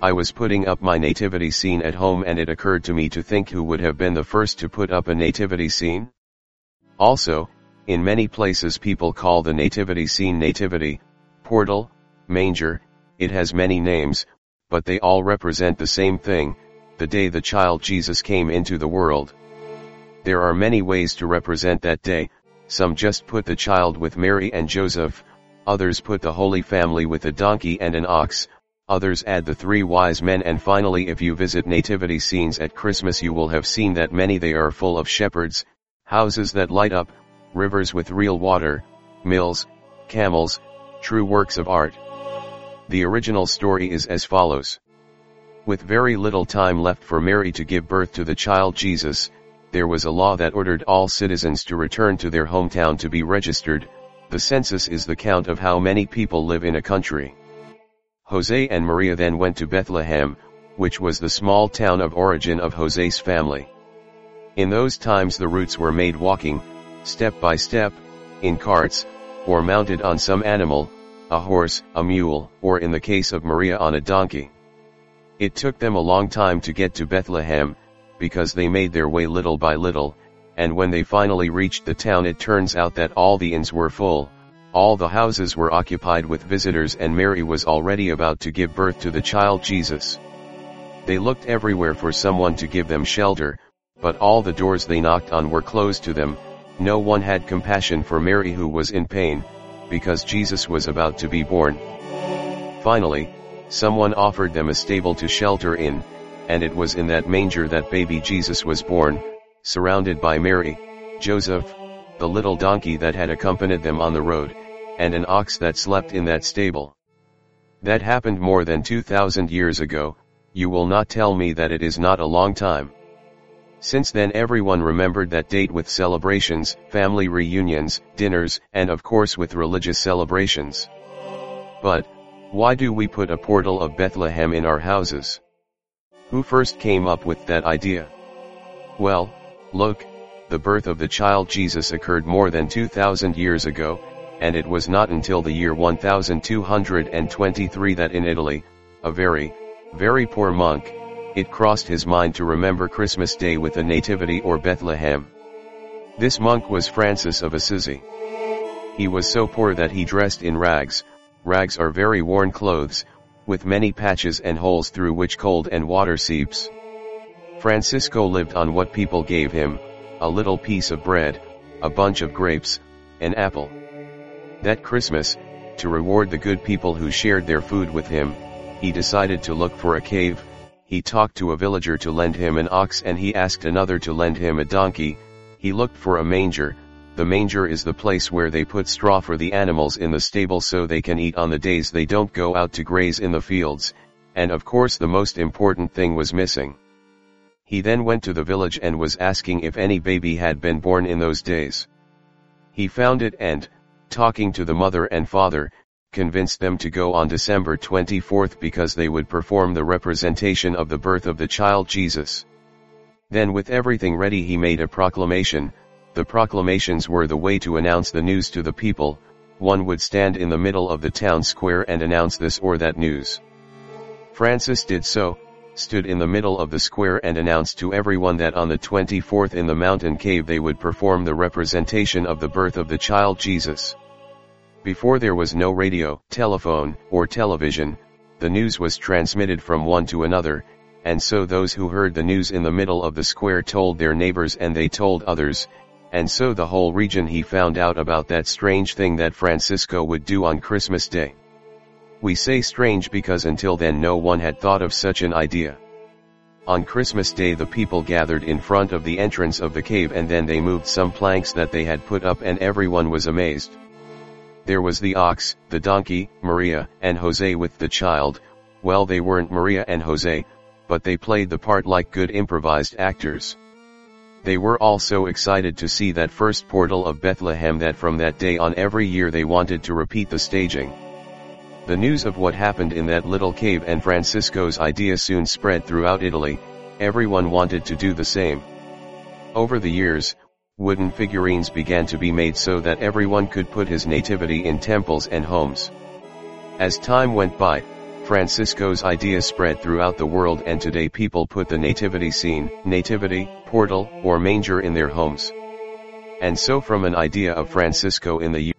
I was putting up my nativity scene at home and it occurred to me to think who would have been the first to put up a nativity scene? Also, in many places people call the nativity scene nativity, portal, manger, it has many names, but they all represent the same thing, the day the child Jesus came into the world. There are many ways to represent that day, some just put the child with Mary and Joseph, others put the Holy Family with a donkey and an ox, others add the three wise men and finally if you visit nativity scenes at Christmas you will have seen that many they are full of shepherds, houses that light up, rivers with real water, mills, camels, true works of art. The original story is as follows. With very little time left for Mary to give birth to the child Jesus, there was a law that ordered all citizens to return to their hometown to be registered, the census is the count of how many people live in a country. Jose and Maria then went to Bethlehem, which was the small town of origin of Jose's family. In those times the routes were made walking, step by step, in carts, or mounted on some animal, a horse, a mule, or in the case of Maria on a donkey. It took them a long time to get to Bethlehem, because they made their way little by little, and when they finally reached the town it turns out that all the inns were full, all the houses were occupied with visitors and Mary was already about to give birth to the child Jesus. They looked everywhere for someone to give them shelter, but all the doors they knocked on were closed to them, no one had compassion for Mary who was in pain, because Jesus was about to be born. Finally, someone offered them a stable to shelter in, and it was in that manger that baby Jesus was born, surrounded by Mary, Joseph, the little donkey that had accompanied them on the road, and an ox that slept in that stable. That happened more than 2000 years ago, you will not tell me that it is not a long time. Since then everyone remembered that date with celebrations, family reunions, dinners, and of course with religious celebrations. But, why do we put a portal of Bethlehem in our houses? Who first came up with that idea? Well, look, the birth of the child Jesus occurred more than 2000 years ago, and it was not until the year 1223 that in Italy, a very, very poor monk, it crossed his mind to remember Christmas Day with a nativity or Bethlehem. This monk was Francis of Assisi. He was so poor that he dressed in rags, rags are very worn clothes, with many patches and holes through which cold and water seeps. Francisco lived on what people gave him, a little piece of bread, a bunch of grapes, an apple. That Christmas, to reward the good people who shared their food with him, he decided to look for a cave, he talked to a villager to lend him an ox and he asked another to lend him a donkey, he looked for a manger, the manger is the place where they put straw for the animals in the stable so they can eat on the days they don't go out to graze in the fields, and of course the most important thing was missing. He then went to the village and was asking if any baby had been born in those days. He found it and, talking to the mother and father, convinced them to go on December 24th because they would perform the representation of the birth of the child Jesus. Then with everything ready he made a proclamation, the proclamations were the way to announce the news to the people, one would stand in the middle of the town square and announce this or that news. Francis did so, stood in the middle of the square and announced to everyone that on the 24th in the mountain cave they would perform the representation of the birth of the child Jesus. Before there was no radio, telephone, or television, the news was transmitted from one to another, and so those who heard the news in the middle of the square told their neighbors and they told others, and so the whole region he found out about that strange thing that Francisco would do on Christmas Day. We say strange because until then no one had thought of such an idea. On Christmas Day the people gathered in front of the entrance of the cave and then they moved some planks that they had put up and everyone was amazed. There was the ox, the donkey, Maria, and Jose with the child, well they weren't Maria and Jose, but they played the part like good improvised actors. They were all so excited to see that first portal of Bethlehem that from that day on every year they wanted to repeat the staging. The news of what happened in that little cave and Francisco's idea soon spread throughout Italy, everyone wanted to do the same. Over the years, wooden figurines began to be made so that everyone could put his nativity in temples and homes. As time went by, Francisco's idea spread throughout the world and today people put the nativity scene, nativity, portal, or manger in their homes. And so from an idea of Francisco in the